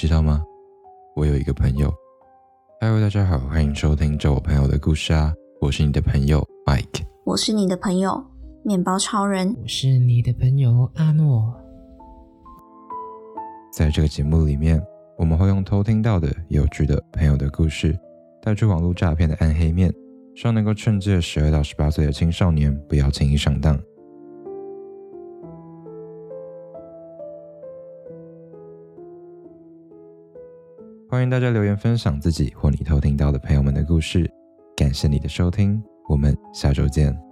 知道吗？我有一个朋友。Hello，大家好，欢迎收听这我朋友的故事啊！我是你的朋友 Mike，我是你的朋友面包超人，我是你的朋友阿诺。在这个节目里面，我们会用偷听到的有趣的朋友的故事，带出网络诈骗的暗黑面，希望能够劝诫十二到十八岁的青少年不要轻易上当。欢迎大家留言分享自己或你偷听到的朋友们的故事，感谢你的收听，我们下周见。